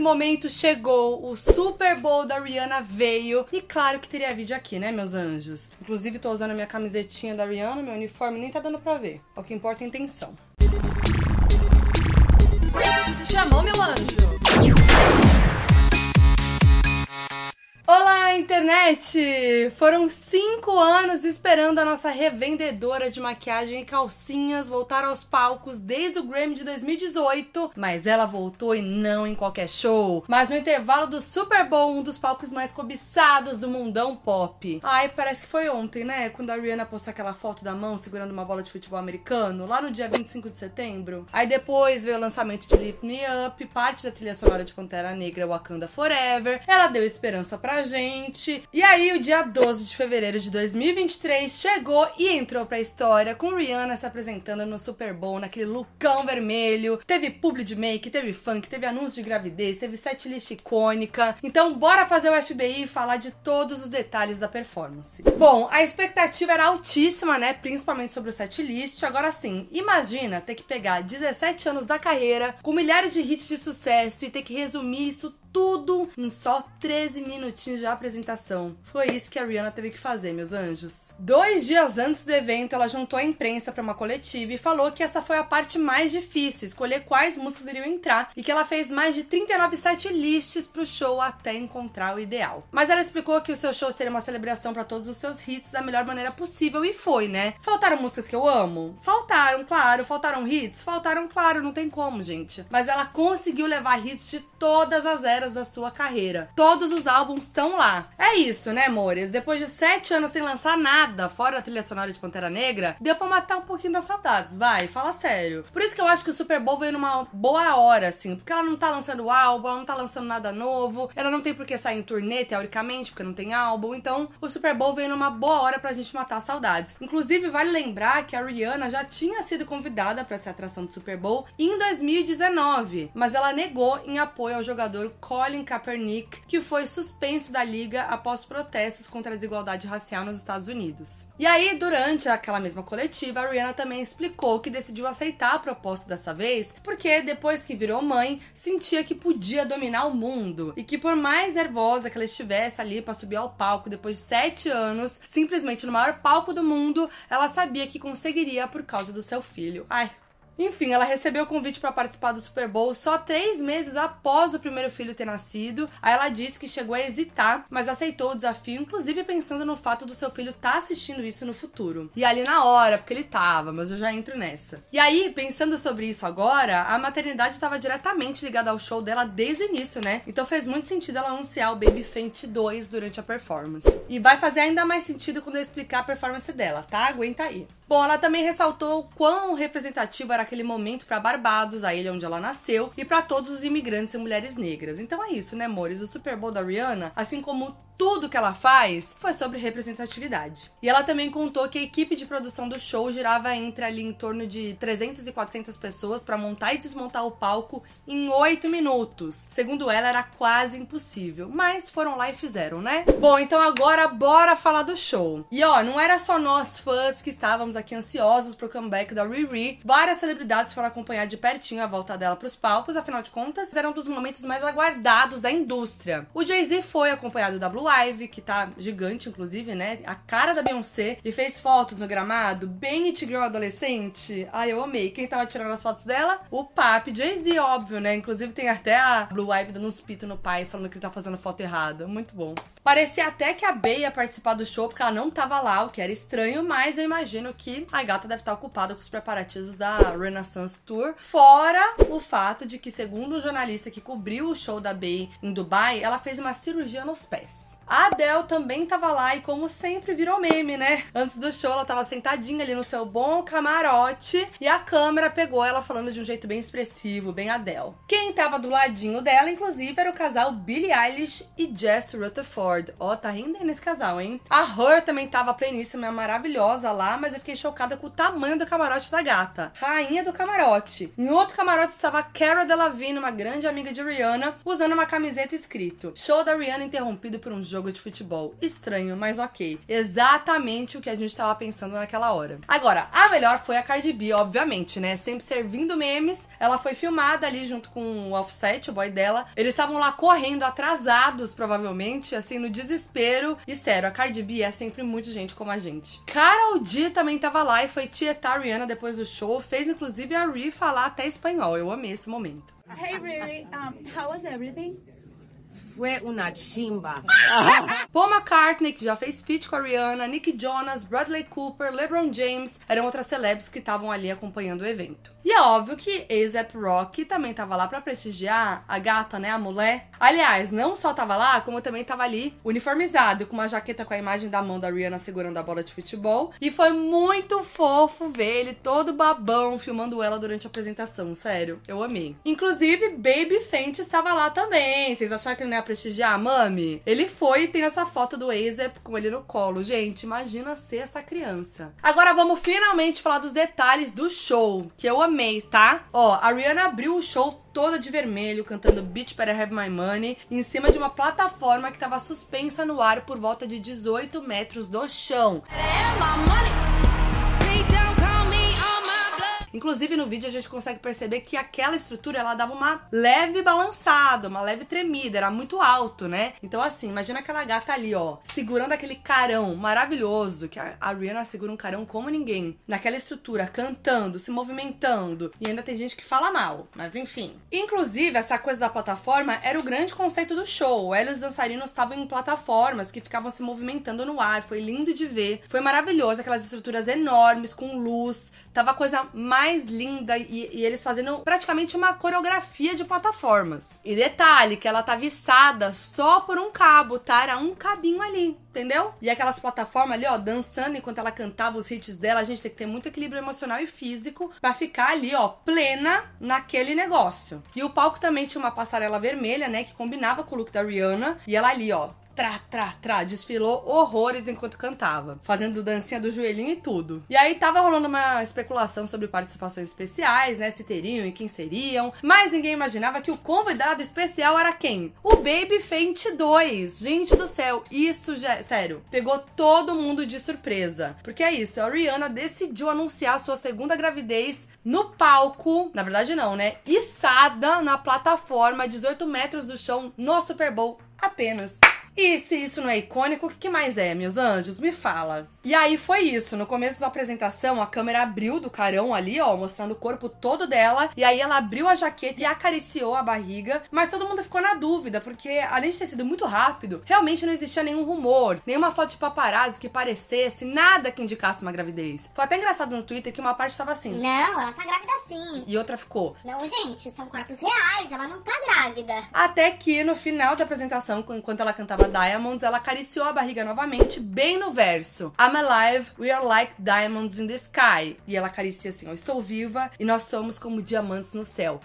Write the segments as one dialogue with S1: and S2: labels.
S1: momento chegou, o Super Bowl da Rihanna veio. E claro que teria vídeo aqui, né, meus anjos? Inclusive, tô usando a minha camisetinha da Rihanna, meu uniforme nem tá dando pra ver. O que importa é a intenção. Chamou, meu anjo! Olá, internet! Foram cinco anos esperando a nossa revendedora de maquiagem e calcinhas voltar aos palcos desde o Grammy de 2018, mas ela voltou e não em qualquer show, mas no intervalo do Super Bowl, um dos palcos mais cobiçados do mundão pop. Ai, parece que foi ontem, né? Quando a Rihanna postou aquela foto da mão segurando uma bola de futebol americano, lá no dia 25 de setembro. Aí depois veio o lançamento de Lift Me Up, parte da trilha sonora de Pantera Negra Wakanda Forever. Ela deu esperança pra gente. E aí, o dia 12 de fevereiro de 2023 chegou e entrou pra história com Rihanna se apresentando no Super Bowl, naquele lookão vermelho. Teve publi de make, teve funk, teve anúncio de gravidez, teve setlist icônica. Então, bora fazer o FBI e falar de todos os detalhes da performance. Bom, a expectativa era altíssima, né? Principalmente sobre o setlist. Agora sim, imagina ter que pegar 17 anos da carreira, com milhares de hits de sucesso e ter que resumir isso tudo em só 13 minutinhos de apresentação. Foi isso que a Rihanna teve que fazer, meus anjos. Dois dias antes do evento, ela juntou a imprensa para uma coletiva e falou que essa foi a parte mais difícil, escolher quais músicas iriam entrar, e que ela fez mais de 39 set lists pro show até encontrar o ideal. Mas ela explicou que o seu show seria uma celebração para todos os seus hits da melhor maneira possível e foi, né? Faltaram músicas que eu amo? Faltaram, claro. Faltaram hits? Faltaram, claro, não tem como, gente. Mas ela conseguiu levar hits de todas as eras eras da sua carreira. Todos os álbuns estão lá. É isso, né, amores? Depois de sete anos sem lançar nada, fora a trilha sonora de Pantera Negra, deu pra matar um pouquinho das saudades, vai, fala sério. Por isso que eu acho que o Super Bowl veio numa boa hora, assim, porque ela não tá lançando álbum, ela não tá lançando nada novo, ela não tem por que sair em turnê, teoricamente, porque não tem álbum, então o Super Bowl veio numa boa hora pra gente matar saudades. Inclusive, vale lembrar que a Rihanna já tinha sido convidada para essa atração do Super Bowl em 2019, mas ela negou em apoio ao jogador Colin Kaepernick, que foi suspenso da liga após protestos contra a desigualdade racial nos Estados Unidos. E aí, durante aquela mesma coletiva, a Rihanna também explicou que decidiu aceitar a proposta dessa vez, porque depois que virou mãe, sentia que podia dominar o mundo e que por mais nervosa que ela estivesse ali para subir ao palco depois de sete anos, simplesmente no maior palco do mundo, ela sabia que conseguiria por causa do seu filho. Ai, enfim, ela recebeu o convite para participar do Super Bowl só três meses após o primeiro filho ter nascido. Aí ela disse que chegou a hesitar, mas aceitou o desafio, inclusive pensando no fato do seu filho estar tá assistindo isso no futuro. E ali na hora, porque ele tava, mas eu já entro nessa. E aí, pensando sobre isso agora, a maternidade estava diretamente ligada ao show dela desde o início, né? Então fez muito sentido ela anunciar o Baby Fenty 2 durante a performance. E vai fazer ainda mais sentido quando eu explicar a performance dela, tá? Aguenta aí. Bom, ela também ressaltou quão representativo era aquele momento para Barbados, a ilha onde ela nasceu, e para todos os imigrantes e mulheres negras. Então é isso, né, amores? O Super Bowl da Rihanna, assim como tudo que ela faz foi sobre representatividade. E ela também contou que a equipe de produção do show girava entre ali em torno de 300 e 400 pessoas para montar e desmontar o palco em 8 minutos. Segundo ela, era quase impossível, mas foram lá e fizeram, né? Bom, então agora bora falar do show. E ó, não era só nós fãs que estávamos aqui ansiosos pro comeback da Riri. Várias celebridades foram acompanhar de pertinho a volta dela pros palcos, afinal de contas, era um dos momentos mais aguardados da indústria. O Jay-Z foi acompanhado da Blue Live, que tá gigante, inclusive, né? A cara da Beyoncé. E fez fotos no gramado, bem it girl adolescente. Ai, eu amei. Quem tava tirando as fotos dela? O papi Jay-Z, óbvio, né? Inclusive tem até a Blue Ivy dando uns pitos no pai, falando que ele tá fazendo foto errada. Muito bom. Parecia até que a Bey ia participar do show, porque ela não tava lá, o que era estranho, mas eu imagino que a gata deve estar ocupada com os preparativos da Renaissance Tour. Fora o fato de que, segundo o jornalista que cobriu o show da Bey em Dubai, ela fez uma cirurgia nos pés. A Adele também tava lá e, como sempre, virou meme, né? Antes do show, ela tava sentadinha ali no seu bom camarote e a câmera pegou ela falando de um jeito bem expressivo, bem Adele. Quem tava do ladinho dela, inclusive, era o casal Billie Eilish e Jess Rutherford. Ó, oh, tá rendendo esse casal, hein? A Her também tava pleníssima, maravilhosa lá, mas eu fiquei chocada com o tamanho do camarote da gata. Rainha do camarote. Em outro camarote estava Cara Delevingne, uma grande amiga de Rihanna, usando uma camiseta escrito: Show da Rihanna interrompido por um jogo jogo de futebol. Estranho, mas ok. Exatamente o que a gente tava pensando naquela hora. Agora, a melhor foi a Cardi B, obviamente, né? Sempre servindo memes. Ela foi filmada ali junto com o Offset, o boy dela. Eles estavam lá correndo, atrasados, provavelmente, assim, no desespero. E sério, a Cardi B é sempre muito gente como a gente. Carol D também tava lá e foi tietar Rihanna depois do show. Fez inclusive a Ri falar até espanhol. Eu amei esse momento.
S2: Hey Riri, um, how was everything?
S3: Fue una chimba.
S1: Paul McCartney, que já fez feat com a Rihanna, Nick Jonas, Bradley Cooper, LeBron James, eram outras celebs que estavam ali acompanhando o evento. E é óbvio que A$AP Rocky também tava lá para prestigiar a gata, né, a mulher. Aliás, não só tava lá, como também tava ali uniformizado, com uma jaqueta com a imagem da mão da Rihanna segurando a bola de futebol. E foi muito fofo ver ele todo babão filmando ela durante a apresentação, sério, eu amei. Inclusive, Baby Fenty estava lá também. Vocês acharam que ele não ia prestigiar a Mami? Ele foi e tem essa foto do A$AP com ele no colo. Gente, imagina ser essa criança. Agora vamos finalmente falar dos detalhes do show, que eu amei, tá? Ó, a Rihanna abriu o show toda de vermelho, cantando Bitch Better Have My Money, em cima de uma plataforma que estava suspensa no ar por volta de 18 metros do chão. Inclusive no vídeo a gente consegue perceber que aquela estrutura ela dava uma leve balançada, uma leve tremida, era muito alto, né? Então assim, imagina aquela gata ali, ó, segurando aquele carão maravilhoso, que a Rihanna segura um carão como ninguém, naquela estrutura, cantando, se movimentando, e ainda tem gente que fala mal, mas enfim. Inclusive, essa coisa da plataforma era o grande conceito do show. Ela e os dançarinos estavam em plataformas que ficavam se movimentando no ar, foi lindo de ver, foi maravilhoso, aquelas estruturas enormes com luz, tava a coisa mais linda e, e, eles fazendo praticamente uma coreografia de plataformas. E detalhe, que ela tava içada só por um cabo, tá? Era um cabinho ali, entendeu? E aquelas plataformas ali, ó, dançando enquanto ela cantava os hits dela, a gente tem que ter muito equilíbrio emocional e físico para ficar ali, ó, plena naquele negócio. E o palco também tinha uma passarela vermelha, né, que combinava com o look da Rihanna, e ela ali, ó, trá, trá, trá, desfilou horrores enquanto cantava, fazendo dancinha do joelhinho e tudo. E aí tava rolando uma especulação sobre participações especiais, né, se teriam e quem seriam, mas ninguém imaginava que o convidado especial era quem? O Baby Fenty 2. Gente do céu, isso já, sério, pegou todo mundo de surpresa. Porque é isso, a Rihanna decidiu anunciar sua segunda gravidez no palco, na verdade não, né? Içada na plataforma 18 metros do chão no Super Bowl apenas. E se isso não é icônico, o que mais é, meus anjos? Me fala. E aí foi isso. No começo da apresentação, a câmera abriu do carão ali, ó, mostrando o corpo todo dela. E aí ela abriu a jaqueta e acariciou a barriga. Mas todo mundo ficou na dúvida, porque além de ter sido muito rápido, realmente não existia nenhum rumor, nenhuma foto de paparazzi que parecesse, nada que indicasse uma gravidez. Foi até engraçado no Twitter que uma parte estava assim.
S4: Não, ela tá grávida sim.
S1: E outra ficou.
S4: Não, gente, são corpos reais, ela não tá grávida.
S1: Até que no final da apresentação, enquanto ela cantava Diamonds, ela acariciou a barriga novamente, bem no verso. I'm alive, we are like diamonds in the sky. E ela acaricia assim, ó, estou viva e nós somos como diamantes no céu.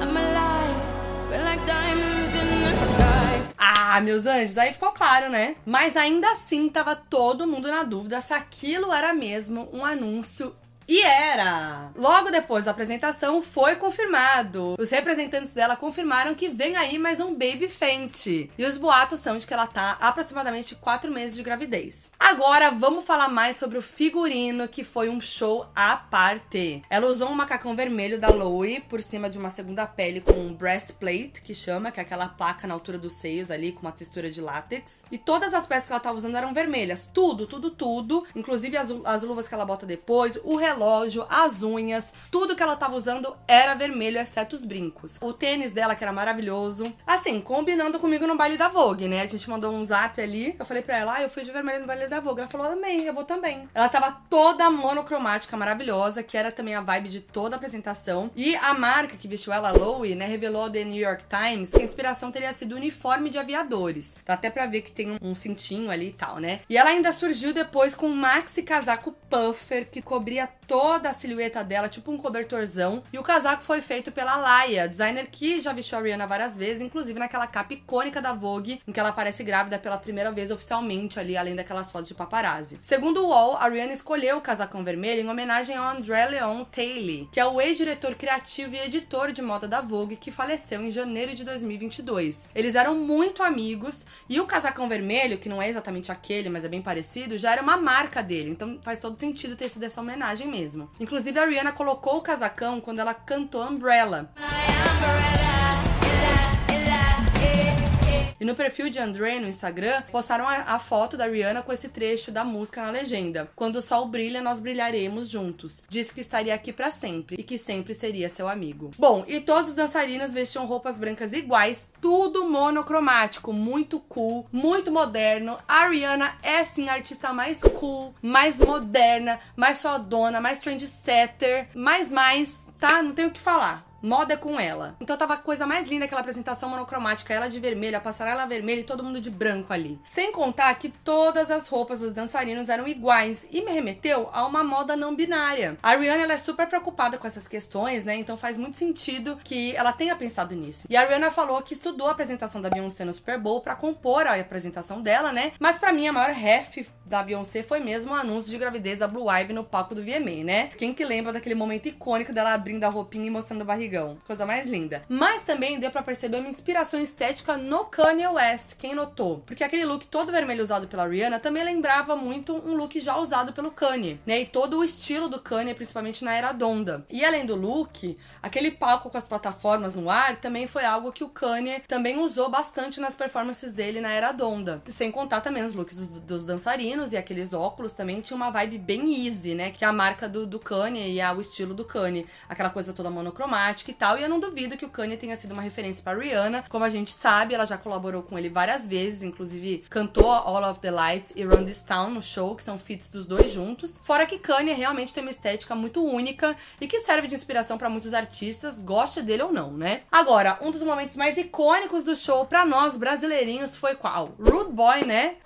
S1: I'm alive, we're like diamonds in the sky. Ah, meus anjos, aí ficou claro, né? Mas ainda assim tava todo mundo na dúvida se aquilo era mesmo um anúncio e era! Logo depois da apresentação, foi confirmado. Os representantes dela confirmaram que vem aí mais um Baby Fenty. E os boatos são de que ela tá aproximadamente 4 meses de gravidez. Agora, vamos falar mais sobre o figurino, que foi um show à parte. Ela usou um macacão vermelho da Loe por cima de uma segunda pele com um breastplate, que chama, que é aquela placa na altura dos seios ali, com uma textura de látex. E todas as peças que ela tava usando eram vermelhas. Tudo, tudo, tudo. Inclusive as, as luvas que ela bota depois, o relógio relógio, as unhas, tudo que ela tava usando era vermelho, exceto os brincos. O tênis dela, que era maravilhoso. Assim, combinando comigo no baile da Vogue, né? A gente mandou um zap ali. Eu falei pra ela, ah, eu fui de vermelho no baile da Vogue. Ela falou, amém, eu vou também. Ela tava toda monocromática, maravilhosa, que era também a vibe de toda a apresentação. E a marca que vestiu ela, Lowe, né, revelou ao The New York Times que a inspiração teria sido uniforme de aviadores. Dá até pra ver que tem um cintinho ali e tal, né? E ela ainda surgiu depois com um maxi casaco puffer que cobria toda a silhueta dela, tipo um cobertorzão. E o casaco foi feito pela Laia, designer que já vestiu a Rihanna várias vezes, inclusive naquela capa icônica da Vogue, em que ela aparece grávida pela primeira vez oficialmente ali, além daquelas fotos de paparazzi. Segundo o UOL, a Rihanna escolheu o casacão vermelho em homenagem ao André Leon Taylor, que é o ex-diretor criativo e editor de moda da Vogue, que faleceu em janeiro de 2022. Eles eram muito amigos e o casacão vermelho, que não é exatamente aquele, mas é bem parecido, já era uma marca dele, então faz todo sentido ter sido essa homenagem mesmo. Inclusive, a Rihanna colocou o casacão quando ela cantou Umbrella. E no perfil de André no Instagram, postaram a, a, foto da Rihanna com esse trecho da música na legenda. Quando o sol brilha, nós brilharemos juntos. Disse que estaria aqui para sempre e que sempre seria seu amigo. Bom, e todos os dançarinos vestiam roupas brancas iguais, tudo monocromático, muito cool, muito moderno. A Rihanna é sim a artista mais cool, mais moderna, mais fodona, mais trendsetter, mais mais, tá? Não tenho o que falar. Moda com ela. Então tava a coisa mais linda aquela apresentação monocromática, ela de vermelho, a passarela vermelha e todo mundo de branco ali. Sem contar que todas as roupas dos dançarinos eram iguais e me remeteu a uma moda não binária. A Rihanna ela é super preocupada com essas questões, né? Então faz muito sentido que ela tenha pensado nisso. E a Rihanna falou que estudou a apresentação da Beyoncé no Super Bowl para compor a apresentação dela, né? Mas para mim a maior ref da Beyoncé foi mesmo o anúncio de gravidez da Blue Ivy no palco do VMA, né? Quem que lembra daquele momento icônico dela abrindo a roupinha e mostrando o barrigão? Barrigão. Coisa mais linda. Mas também deu para perceber uma inspiração estética no Kanye West, quem notou? Porque aquele look todo vermelho usado pela Rihanna também lembrava muito um look já usado pelo Kanye, né? E todo o estilo do Kanye, principalmente na era Donda. E além do look, aquele palco com as plataformas no ar também foi algo que o Kanye também usou bastante nas performances dele na era Donda. Sem contar também os looks dos, dos dançarinos e aqueles óculos também tinha uma vibe bem easy, né? Que é a marca do, do Kanye e é o estilo do Kanye. Aquela coisa toda monocromática e tal. E eu não duvido que o Kanye tenha sido uma referência para Rihanna. Como a gente sabe, ela já colaborou com ele várias vezes, inclusive cantou All of the Lights e Run This Town no show, que são feats dos dois juntos. Fora que Kanye realmente tem uma estética muito única e que serve de inspiração para muitos artistas, goste dele ou não, né? Agora, um dos momentos mais icônicos do show para nós brasileirinhos foi qual? Rude Boy, né?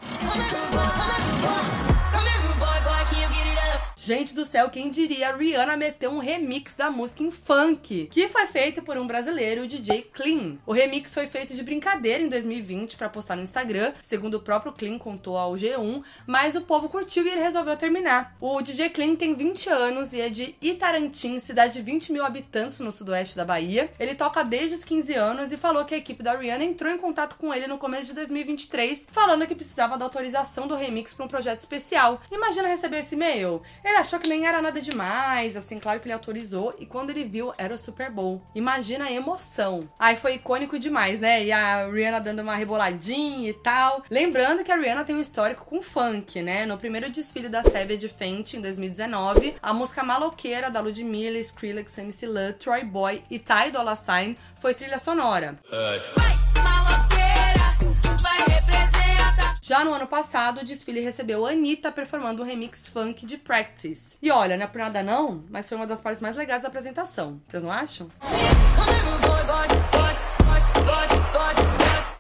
S1: Gente do céu, quem diria a Rihanna meteu um remix da música em funk, que foi feito por um brasileiro, o DJ Clean. O remix foi feito de brincadeira em 2020 para postar no Instagram, segundo o próprio Clean contou ao G1, mas o povo curtiu e ele resolveu terminar. O DJ Clean tem 20 anos e é de Itarantim, cidade de 20 mil habitantes no sudoeste da Bahia. Ele toca desde os 15 anos e falou que a equipe da Rihanna entrou em contato com ele no começo de 2023, falando que precisava da autorização do remix para um projeto especial. Imagina receber esse e-mail. Achou que nem era nada demais, assim, claro que ele autorizou. E quando ele viu, era o Super Bowl. Imagina a emoção. Aí foi icônico demais, né? E a Rihanna dando uma reboladinha e tal. Lembrando que a Rihanna tem um histórico com funk, né? No primeiro desfile da Savage Fenty, em 2019, a música maloqueira da Ludmilla, Skrillex, MC Love, Troy Boy e Ty Dolla Sign foi trilha sonora. Vai, Já no ano passado, o desfile recebeu Anitta performando um remix funk de Practice. E olha, não é por nada não, mas foi uma das partes mais legais da apresentação. Vocês não acham?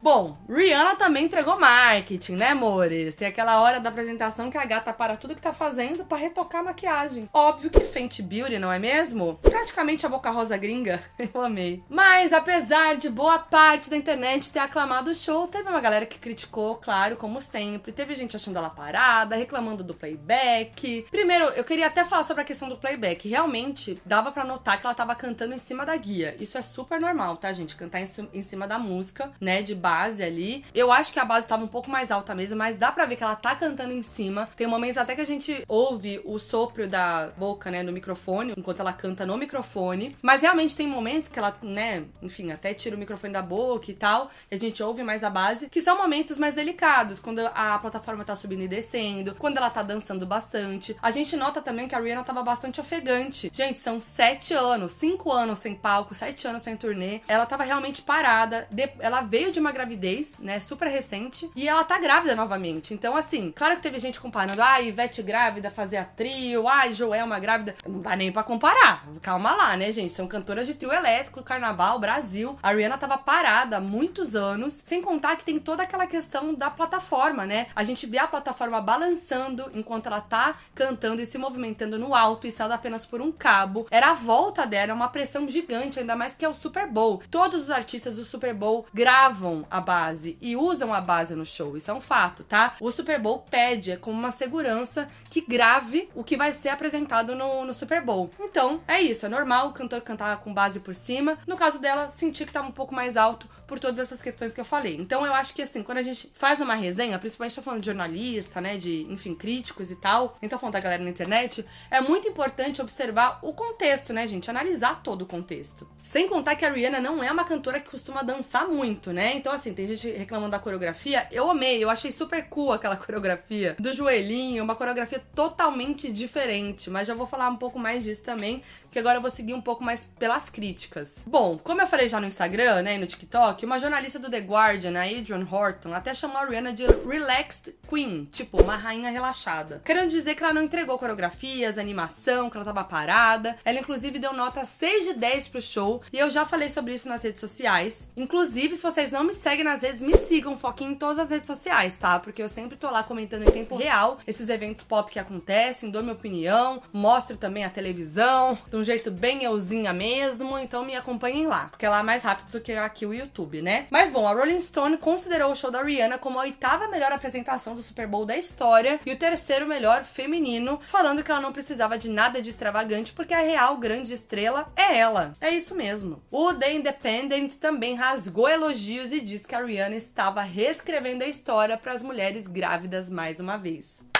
S1: Bom, Rihanna também entregou marketing, né, amores? Tem aquela hora da apresentação que a gata para tudo que tá fazendo para retocar a maquiagem. Óbvio que Fenty Beauty, não é mesmo? Praticamente a boca rosa gringa. Eu amei. Mas, apesar de boa parte da internet ter aclamado o show, teve uma galera que criticou, claro, como sempre. Teve gente achando ela parada, reclamando do playback. Primeiro, eu queria até falar sobre a questão do playback. Realmente, dava para notar que ela tava cantando em cima da guia. Isso é super normal, tá, gente? Cantar em cima da música, né, de base ali. Eu acho que a base tava um pouco mais alta mesmo, mas dá pra ver que ela tá cantando em cima. Tem momentos até que a gente ouve o sopro da boca, né, no microfone, enquanto ela canta no microfone. Mas realmente tem momentos que ela, né, enfim, até tira o microfone da boca e tal, e a gente ouve mais a base, que são momentos mais delicados, quando a plataforma tá subindo e descendo, quando ela tá dançando bastante. A gente nota também que a Rihanna tava bastante ofegante. Gente, são sete anos, cinco anos sem palco, sete anos sem turnê. Ela tava realmente parada. Ela veio de uma gravidez, né? Super recente. E ela tá grávida novamente. Então, assim, claro que teve gente comparando. Ah, Ivete grávida fazia trio. Ah, Joelma grávida. Não dá nem pra comparar. Calma lá, né, gente? São cantoras de trio elétrico, carnaval, Brasil. A Rihanna tava parada há muitos anos. Sem contar que tem toda aquela questão da plataforma, né? A gente vê a plataforma balançando enquanto ela tá cantando e se movimentando no alto, e saindo apenas por um cabo. Era a volta dela, uma pressão gigante, ainda mais que é o Super Bowl. Todos os artistas do Super Bowl gravam a base e usam a base no show. Isso é um fato, tá? O Super Bowl pede, é como uma segurança que grave o que vai ser apresentado no, no Super Bowl. Então, é isso. É normal o cantor cantar com base por cima. No caso dela, sentir que tá um pouco mais alto por todas essas questões que eu falei. Então, eu acho que, assim, quando a gente faz uma resenha, principalmente tá falando de jornalista, né, de, enfim, críticos e tal, então falando da galera na internet, é muito importante observar o contexto, né, gente? Analisar todo o contexto. Sem contar que a Rihanna não é uma cantora que costuma dançar muito, né? Então, assim, tem gente reclamando da coreografia. Eu amei, eu achei super cool aquela coreografia do joelhinho, uma coreografia totalmente diferente. Mas já vou falar um pouco mais disso também, que agora eu vou seguir um pouco mais pelas críticas. Bom, como eu falei já no Instagram, né, e no TikTok, uma jornalista do The Guardian, a Adrian Horton, até chamou a Rihanna de Relaxed Queen, tipo, uma rainha relaxada. Querendo dizer que ela não entregou coreografias, animação, que ela tava parada. Ela, inclusive, deu nota 6 de 10 pro show, e eu já falei sobre isso nas redes sociais. Inclusive, se vocês não me seguem nas redes, me sigam, foquem em todas as redes sociais, tá? Porque eu sempre tô lá comentando em tempo real esses eventos pop que acontecem, dou minha opinião, mostro também a televisão, de um jeito bem euzinha mesmo, então me acompanhem lá, porque lá é mais rápido do que aqui o YouTube, né? Mas bom, a Rolling Stone considerou o show da Rihanna como a oitava melhor apresentação do Super Bowl da história e o terceiro melhor feminino, falando que ela não precisava de nada de extravagante porque a real grande estrela é ela. É isso mesmo. O The Independent também rasgou elogios e disse que a Rihanna estava reescrevendo a história para as mulheres grávidas mais uma vez.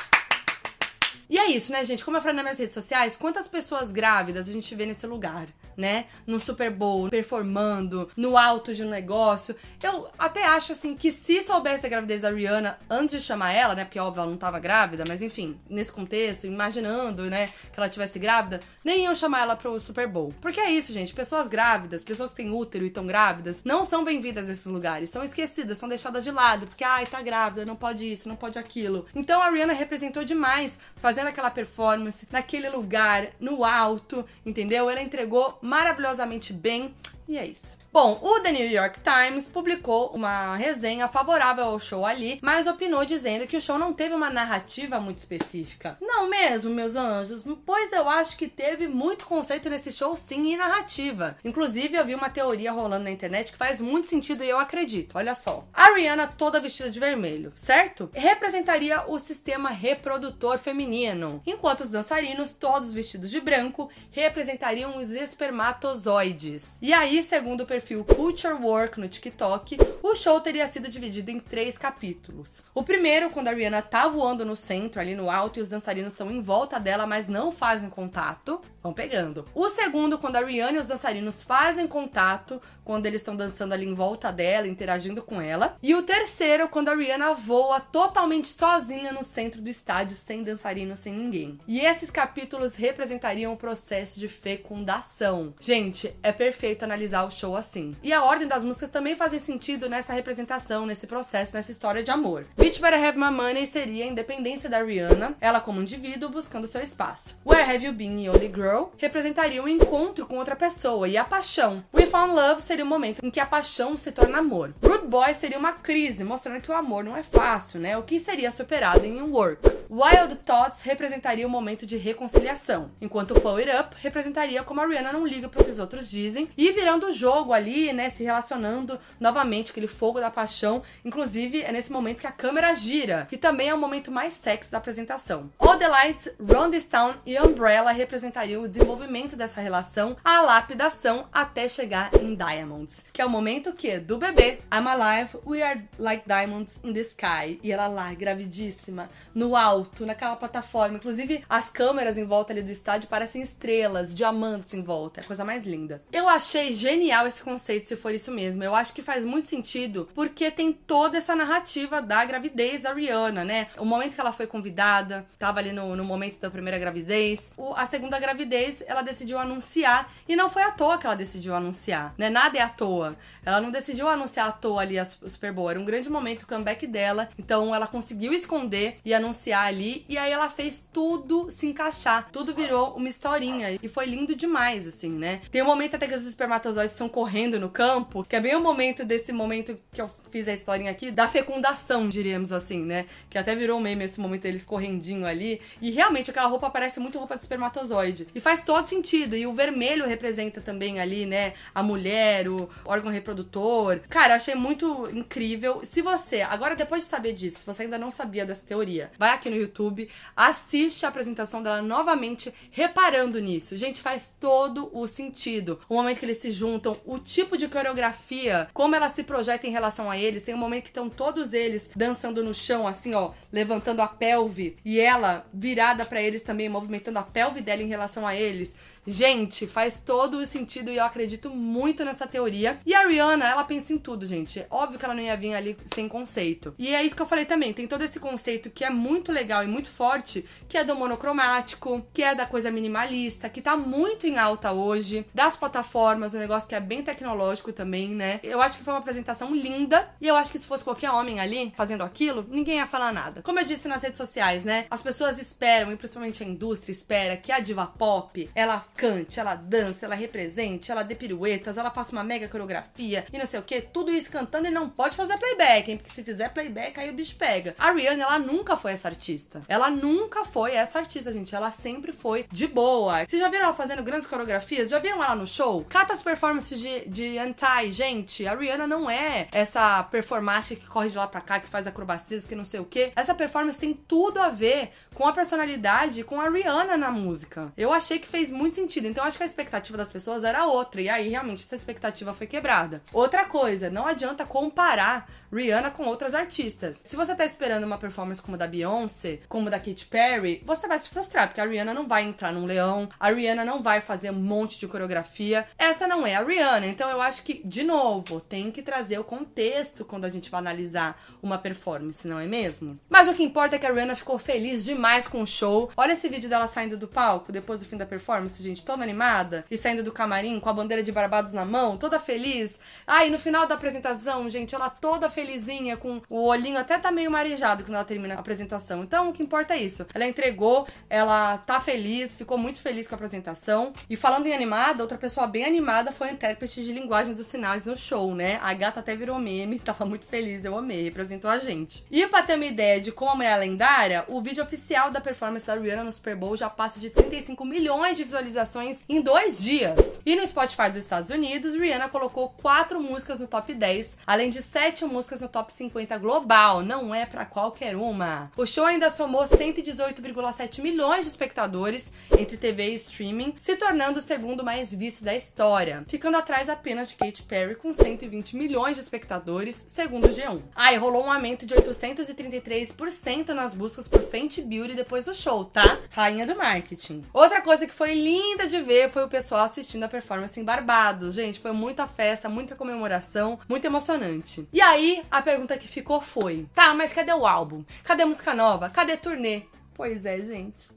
S1: E é isso, né, gente? Como eu falei nas minhas redes sociais, quantas pessoas grávidas a gente vê nesse lugar, né? No Super Bowl, performando, no alto de um negócio. Eu até acho, assim, que se soubesse a gravidez da Rihanna antes de chamar ela, né? Porque, óbvio, ela não tava grávida, mas enfim, nesse contexto, imaginando, né, que ela tivesse grávida, nem iam chamar ela pro Super Bowl. Porque é isso, gente. Pessoas grávidas, pessoas que têm útero e estão grávidas, não são bem-vindas nesses lugares. São esquecidas, são deixadas de lado. Porque, ai, tá grávida, não pode isso, não pode aquilo. Então a Rihanna representou demais, fazendo aquela performance, naquele lugar, no alto, entendeu? Ela entregou maravilhosamente bem. E é isso. Bom, o The New York Times publicou uma resenha favorável ao show ali, mas opinou dizendo que o show não teve uma narrativa muito específica. Não mesmo, meus anjos, pois eu acho que teve muito conceito nesse show sim e narrativa. Inclusive, eu vi uma teoria rolando na internet que faz muito sentido e eu acredito. Olha só. A Rihanna toda vestida de vermelho, certo? Representaria o sistema reprodutor feminino, enquanto os dançarinos, todos vestidos de branco, representariam os espermatozoides. E aí, segundo o perfil Culture Work no TikTok, o show teria sido dividido em três capítulos. O primeiro, quando a Rihanna tá voando no centro, ali no alto, e os dançarinos estão em volta dela, mas não fazem contato, vão pegando. O segundo, quando a Rihanna e os dançarinos fazem contato, quando eles estão dançando ali em volta dela, interagindo com ela. E o terceiro, quando a Rihanna voa totalmente sozinha no centro do estádio, sem dançarino, sem ninguém. E esses capítulos representariam o processo de fecundação. Gente, é perfeito analisar o show assim. E a ordem das músicas também fazem sentido nessa representação, nesse processo, nessa história de amor. Bitch Better Have My Money seria a independência da Rihanna, ela como indivíduo buscando seu espaço. Where Have You Been e Only Girl representaria um encontro com outra pessoa e a paixão. We Found Love seria o momento em que a paixão se torna amor. Rude Boy seria uma crise, mostrando que o amor não é fácil, né? O que seria superado em um work. Wild Thoughts representaria o momento de reconciliação, enquanto It Up representaria como a Rihanna não liga pro que os outros dizem e virando o jogo ali, né, se relacionando novamente, aquele fogo da paixão. Inclusive, é nesse momento que a câmera gira, que também é o momento mais sexy da apresentação. All the Lights, Run This Town e Umbrella representariam o desenvolvimento dessa relação, a lapidação até chegar em Diamonds, que é o momento que do bebê, I'm alive, we are like diamonds in the sky, e ela lá, gravidíssima, no alto, naquela plataforma. Inclusive, as câmeras em volta ali do estádio parecem estrelas, diamantes em volta, é a coisa mais linda. Eu achei genial esse preconceito se for isso mesmo. Eu acho que faz muito sentido, porque tem toda essa narrativa da gravidez da Rihanna, né? O momento que ela foi convidada, tava ali no, no momento da primeira gravidez. O, a segunda gravidez, ela decidiu anunciar, e não foi à toa que ela decidiu anunciar, né? Nada é à toa. Ela não decidiu anunciar à toa ali a Super Bowl, era um grande momento o comeback dela, então ela conseguiu esconder e anunciar ali, e aí ela fez tudo se encaixar, tudo virou uma historinha, e foi lindo demais, assim, né? Tem um momento até que os espermatozoides estão correndo no campo, que é bem o momento desse momento que eu fiz a historinha aqui, da fecundação, diríamos assim, né? Que até virou um meme esse momento deles correndinho ali. E realmente aquela roupa parece muito roupa de espermatozoide. E faz todo sentido. E o vermelho representa também ali, né? A mulher, o órgão reprodutor. Cara, achei muito incrível. Se você, agora depois de saber disso, se você ainda não sabia dessa teoria, vai aqui no YouTube, assiste a apresentação dela novamente, reparando nisso. Gente, faz todo o sentido. O momento que eles se juntam, o tipo de coreografia, como ela se projeta em relação a eles. Tem um momento que estão todos eles dançando no chão, assim, ó, levantando a pelve, e ela virada para eles também, movimentando a pelve dela em relação a eles. Gente, faz todo o sentido e eu acredito muito nessa teoria. E a Rihanna, ela pensa em tudo, gente. Óbvio que ela não ia vir ali sem conceito. E é isso que eu falei também. Tem todo esse conceito que é muito legal e muito forte, que é do monocromático, que é da coisa minimalista, que tá muito em alta hoje, das plataformas, um negócio que é bem tecnológico também, né? Eu acho que foi uma apresentação linda e eu acho que se fosse qualquer homem ali fazendo aquilo, ninguém ia falar nada. Como eu disse nas redes sociais, né? As pessoas esperam, e principalmente a indústria espera, que a diva pop, ela cante, ela dança, ela represente, ela dê piruetas, ela faça uma mega coreografia e não sei o que, tudo isso cantando e não pode fazer playback, hein? Porque se fizer playback, aí o bicho pega. A Rihanna, ela nunca foi essa artista. Ela nunca foi essa artista, gente. Ela sempre foi de boa. Vocês já viram ela fazendo grandes coreografias? Já viram ela no show? Cata as performances de, de Anti, gente. A Rihanna não é essa performática que corre de lá pra cá, que faz acrobacias, que não sei o que. Essa performance tem tudo a ver com a personalidade, com a Rihanna na música. Eu achei que fez muito sentido. Então acho que a expectativa das pessoas era outra. E aí realmente essa expectativa foi quebrada. Outra coisa, não adianta comparar Rihanna com outras artistas. Se você tá esperando uma performance como a da Beyoncé, como a da Katy Perry, você vai se frustrar, porque a Rihanna não vai entrar num leão, a Rihanna não vai fazer um monte de coreografia. Essa não é a Rihanna. Então eu acho que, de novo, tem que trazer o contexto quando a gente vai analisar uma performance, não é mesmo? Mas o que importa é que a Rihanna ficou feliz demais com o show. Olha esse vídeo dela saindo do palco depois do fim da performance, gente, toda animada e saindo do camarim com a bandeira de Barbados na mão, toda feliz. Ah, no final da apresentação, gente, ela toda felizinha, com o olhinho até tá meio marejado quando ela termina a apresentação. Então, o que importa é isso. Ela entregou, ela tá feliz, ficou muito feliz com a apresentação. E falando em animada, outra pessoa bem animada foi a intérprete de linguagem dos sinais no show, né? A gata até virou meme, tava muito feliz, eu amei, representou a gente. E pra ter uma ideia de como a mulher é lendária, o vídeo oficial da performance da Rihanna no Super Bowl já passa de 35 milhões de visualizações em dois dias. E no Spotify dos Estados Unidos, Rihanna colocou quatro músicas no top 10, além de sete músicas no top 50 global. Não é para qualquer uma. O show ainda somou 118,7 milhões de espectadores entre TV e streaming, se tornando o segundo mais visto da história, ficando atrás apenas de Katy Perry com 120 milhões de espectadores, segundo o G1. Ah, e rolou um aumento de 833% nas buscas por Fenty Beauty depois do show, tá? Rainha do marketing. Outra coisa que foi linda de ver foi o pessoal assistindo a performance em Barbados. Gente, foi muita festa, muita comemoração, muito emocionante. E aí, a pergunta que ficou foi: tá, mas cadê o álbum? Cadê música nova? Cadê turnê? Pois é, gente.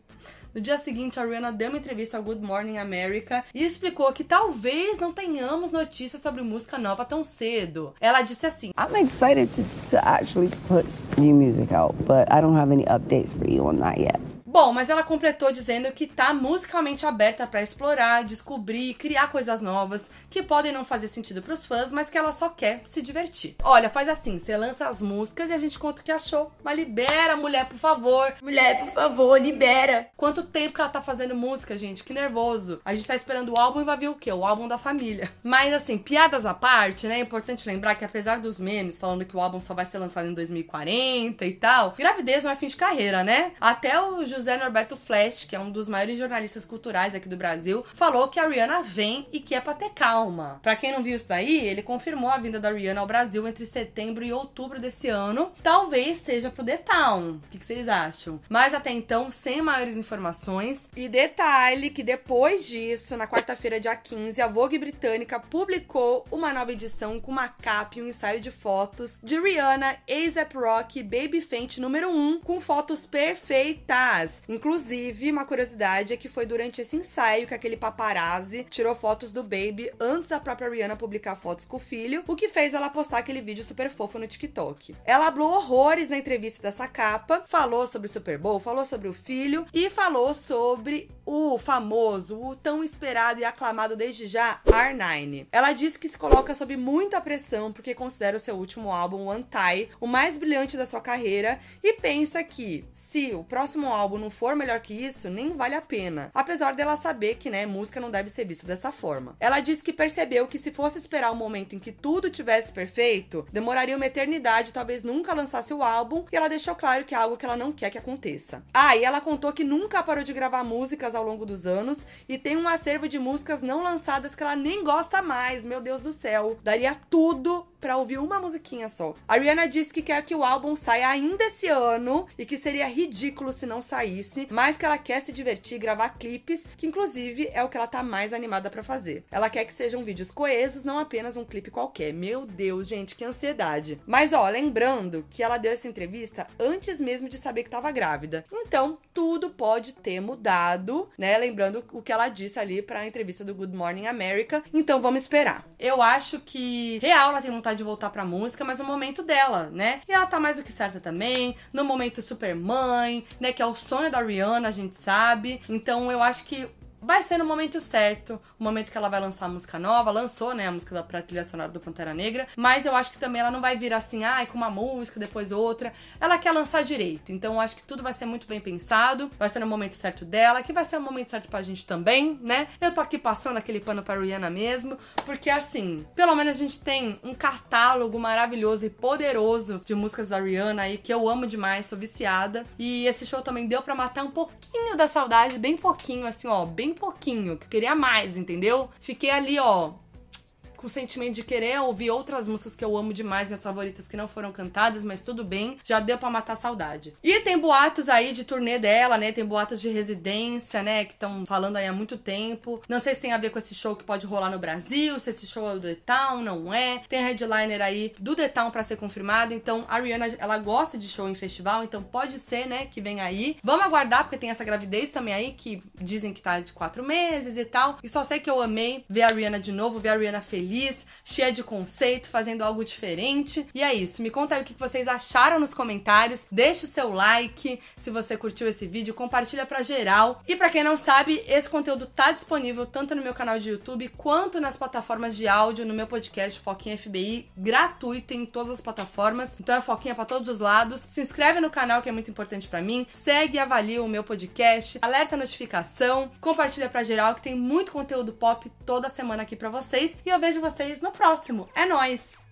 S1: No dia seguinte, a Rihanna deu uma entrevista ao Good Morning America e explicou que talvez não tenhamos notícias sobre música nova tão cedo. Ela disse assim:
S5: I'm excited to, to actually put new music out, but I don't have any updates for you on that yet.
S1: Bom, mas ela completou dizendo que tá musicalmente aberta para explorar, descobrir, criar coisas novas que podem não fazer sentido pros fãs, mas que ela só quer se divertir. Olha, faz assim, você lança as músicas e a gente conta o que achou. Mas libera, mulher, por favor.
S2: Mulher, por favor, libera.
S1: Quanto tempo que ela tá fazendo música, gente? Que nervoso. A gente tá esperando o álbum e vai vir o quê? O álbum da família. Mas assim, piadas à parte, né? É importante lembrar que apesar dos memes falando que o álbum só vai ser lançado em 2040 e tal, gravidez não é fim de carreira, né? Até o José José Norberto Flash, que é um dos maiores jornalistas culturais aqui do Brasil, falou que a Rihanna vem e que é pra ter calma. Pra quem não viu isso daí, ele confirmou a vinda da Rihanna ao Brasil entre setembro e outubro desse ano. Talvez seja pro The Town. O que, que vocês acham? Mas até então, sem maiores informações. E detalhe que depois disso, na quarta-feira, dia 15, a Vogue britânica publicou uma nova edição com uma capa e um ensaio de fotos de Rihanna, A$AP Rock Baby Fenty número 1, com fotos perfeitas. Inclusive, uma curiosidade é que foi durante esse ensaio que aquele paparazzi tirou fotos do Baby antes da própria Rihanna publicar fotos com o filho, o que fez ela postar aquele vídeo super fofo no TikTok. Ela hablou horrores na entrevista dessa capa, falou sobre o Super Bowl, falou sobre o filho e falou sobre o famoso, o tão esperado e aclamado desde já R9. Ela disse que se coloca sob muita pressão porque considera o seu último álbum, One Tie, o mais brilhante da sua carreira e pensa que se o próximo álbum não for melhor que isso, nem vale a pena. Apesar dela saber que, né, música não deve ser vista dessa forma. Ela disse que percebeu que se fosse esperar o momento em que tudo tivesse perfeito, demoraria uma eternidade, talvez nunca lançasse o álbum, e ela deixou claro que é algo que ela não quer que aconteça. Ah, e ela contou que nunca parou de gravar músicas ao longo dos anos e tem um acervo de músicas não lançadas que ela nem gosta mais. Meu Deus do céu. Daria tudo pra ouvir uma musiquinha só. A Rihanna disse que quer que o álbum saia ainda esse ano e que seria ridículo se não saísse, mas que ela quer se divertir, gravar clipes, que inclusive é o que ela tá mais animada para fazer. Ela quer que sejam vídeos coesos, não apenas um clipe qualquer. Meu Deus, gente, que ansiedade. Mas ó, lembrando que ela deu essa entrevista antes mesmo de saber que tava grávida. Então, tudo pode ter mudado, né? Lembrando o que ela disse ali para a entrevista do Good Morning America. Então, vamos esperar. Eu acho que real ela tem vontade de voltar pra música, mas no momento dela, né? E ela tá mais do que certa também, no momento super mãe, né? Que é o sonho da Rihanna, a gente sabe. Então eu acho que vai ser no momento certo, o momento que ela vai lançar a música nova, lançou, né, a música da pra sonora do Pantera Negra, mas eu acho que também ela não vai vir assim, ai, com uma música, depois outra. Ela quer lançar direito. Então eu acho que tudo vai ser muito bem pensado, vai ser no momento certo dela, que vai ser o momento certo pra gente também, né? Eu tô aqui passando aquele pano pra Rihanna mesmo, porque assim, pelo menos a gente tem um catálogo maravilhoso e poderoso de músicas da Rihanna aí que eu amo demais, sou viciada. E esse show também deu pra matar um pouquinho da saudade, bem pouquinho, assim, ó, bem pouquinho, que eu queria mais, entendeu? Fiquei ali, ó, com o sentimento de querer ouvir outras músicas que eu amo demais, minhas favoritas que não foram cantadas, mas tudo bem, já deu para matar saudade. E tem boatos aí de turnê dela, né? Tem boatos de residência, né? Que estão falando aí há muito tempo. Não sei se tem a ver com esse show que pode rolar no Brasil, se esse show é do The Town, não é. Tem headliner aí do The Town pra ser confirmado. Então a Rihanna, ela gosta de show em festival, então pode ser, né? Que vem aí. Vamos aguardar, porque tem essa gravidez também aí, que dizem que tá de quatro meses e tal. E só sei que eu amei ver a Rihanna de novo, ver a Rihanna feliz feliz, cheia de conceito, fazendo algo diferente. E é isso. Me conta aí o que vocês acharam nos comentários. Deixa o seu like se você curtiu esse vídeo, compartilha pra geral. E pra quem não sabe, esse conteúdo tá disponível tanto no meu canal de YouTube quanto nas plataformas de áudio no meu podcast Foquinha FBI, gratuito em todas as plataformas. Então é Foquinha para todos os lados. Se inscreve no canal que é muito importante para mim. Segue e avalia o meu podcast, alerta a notificação, compartilha pra geral que tem muito conteúdo pop toda semana aqui para vocês. E eu vejo vocês no próximo. É nós.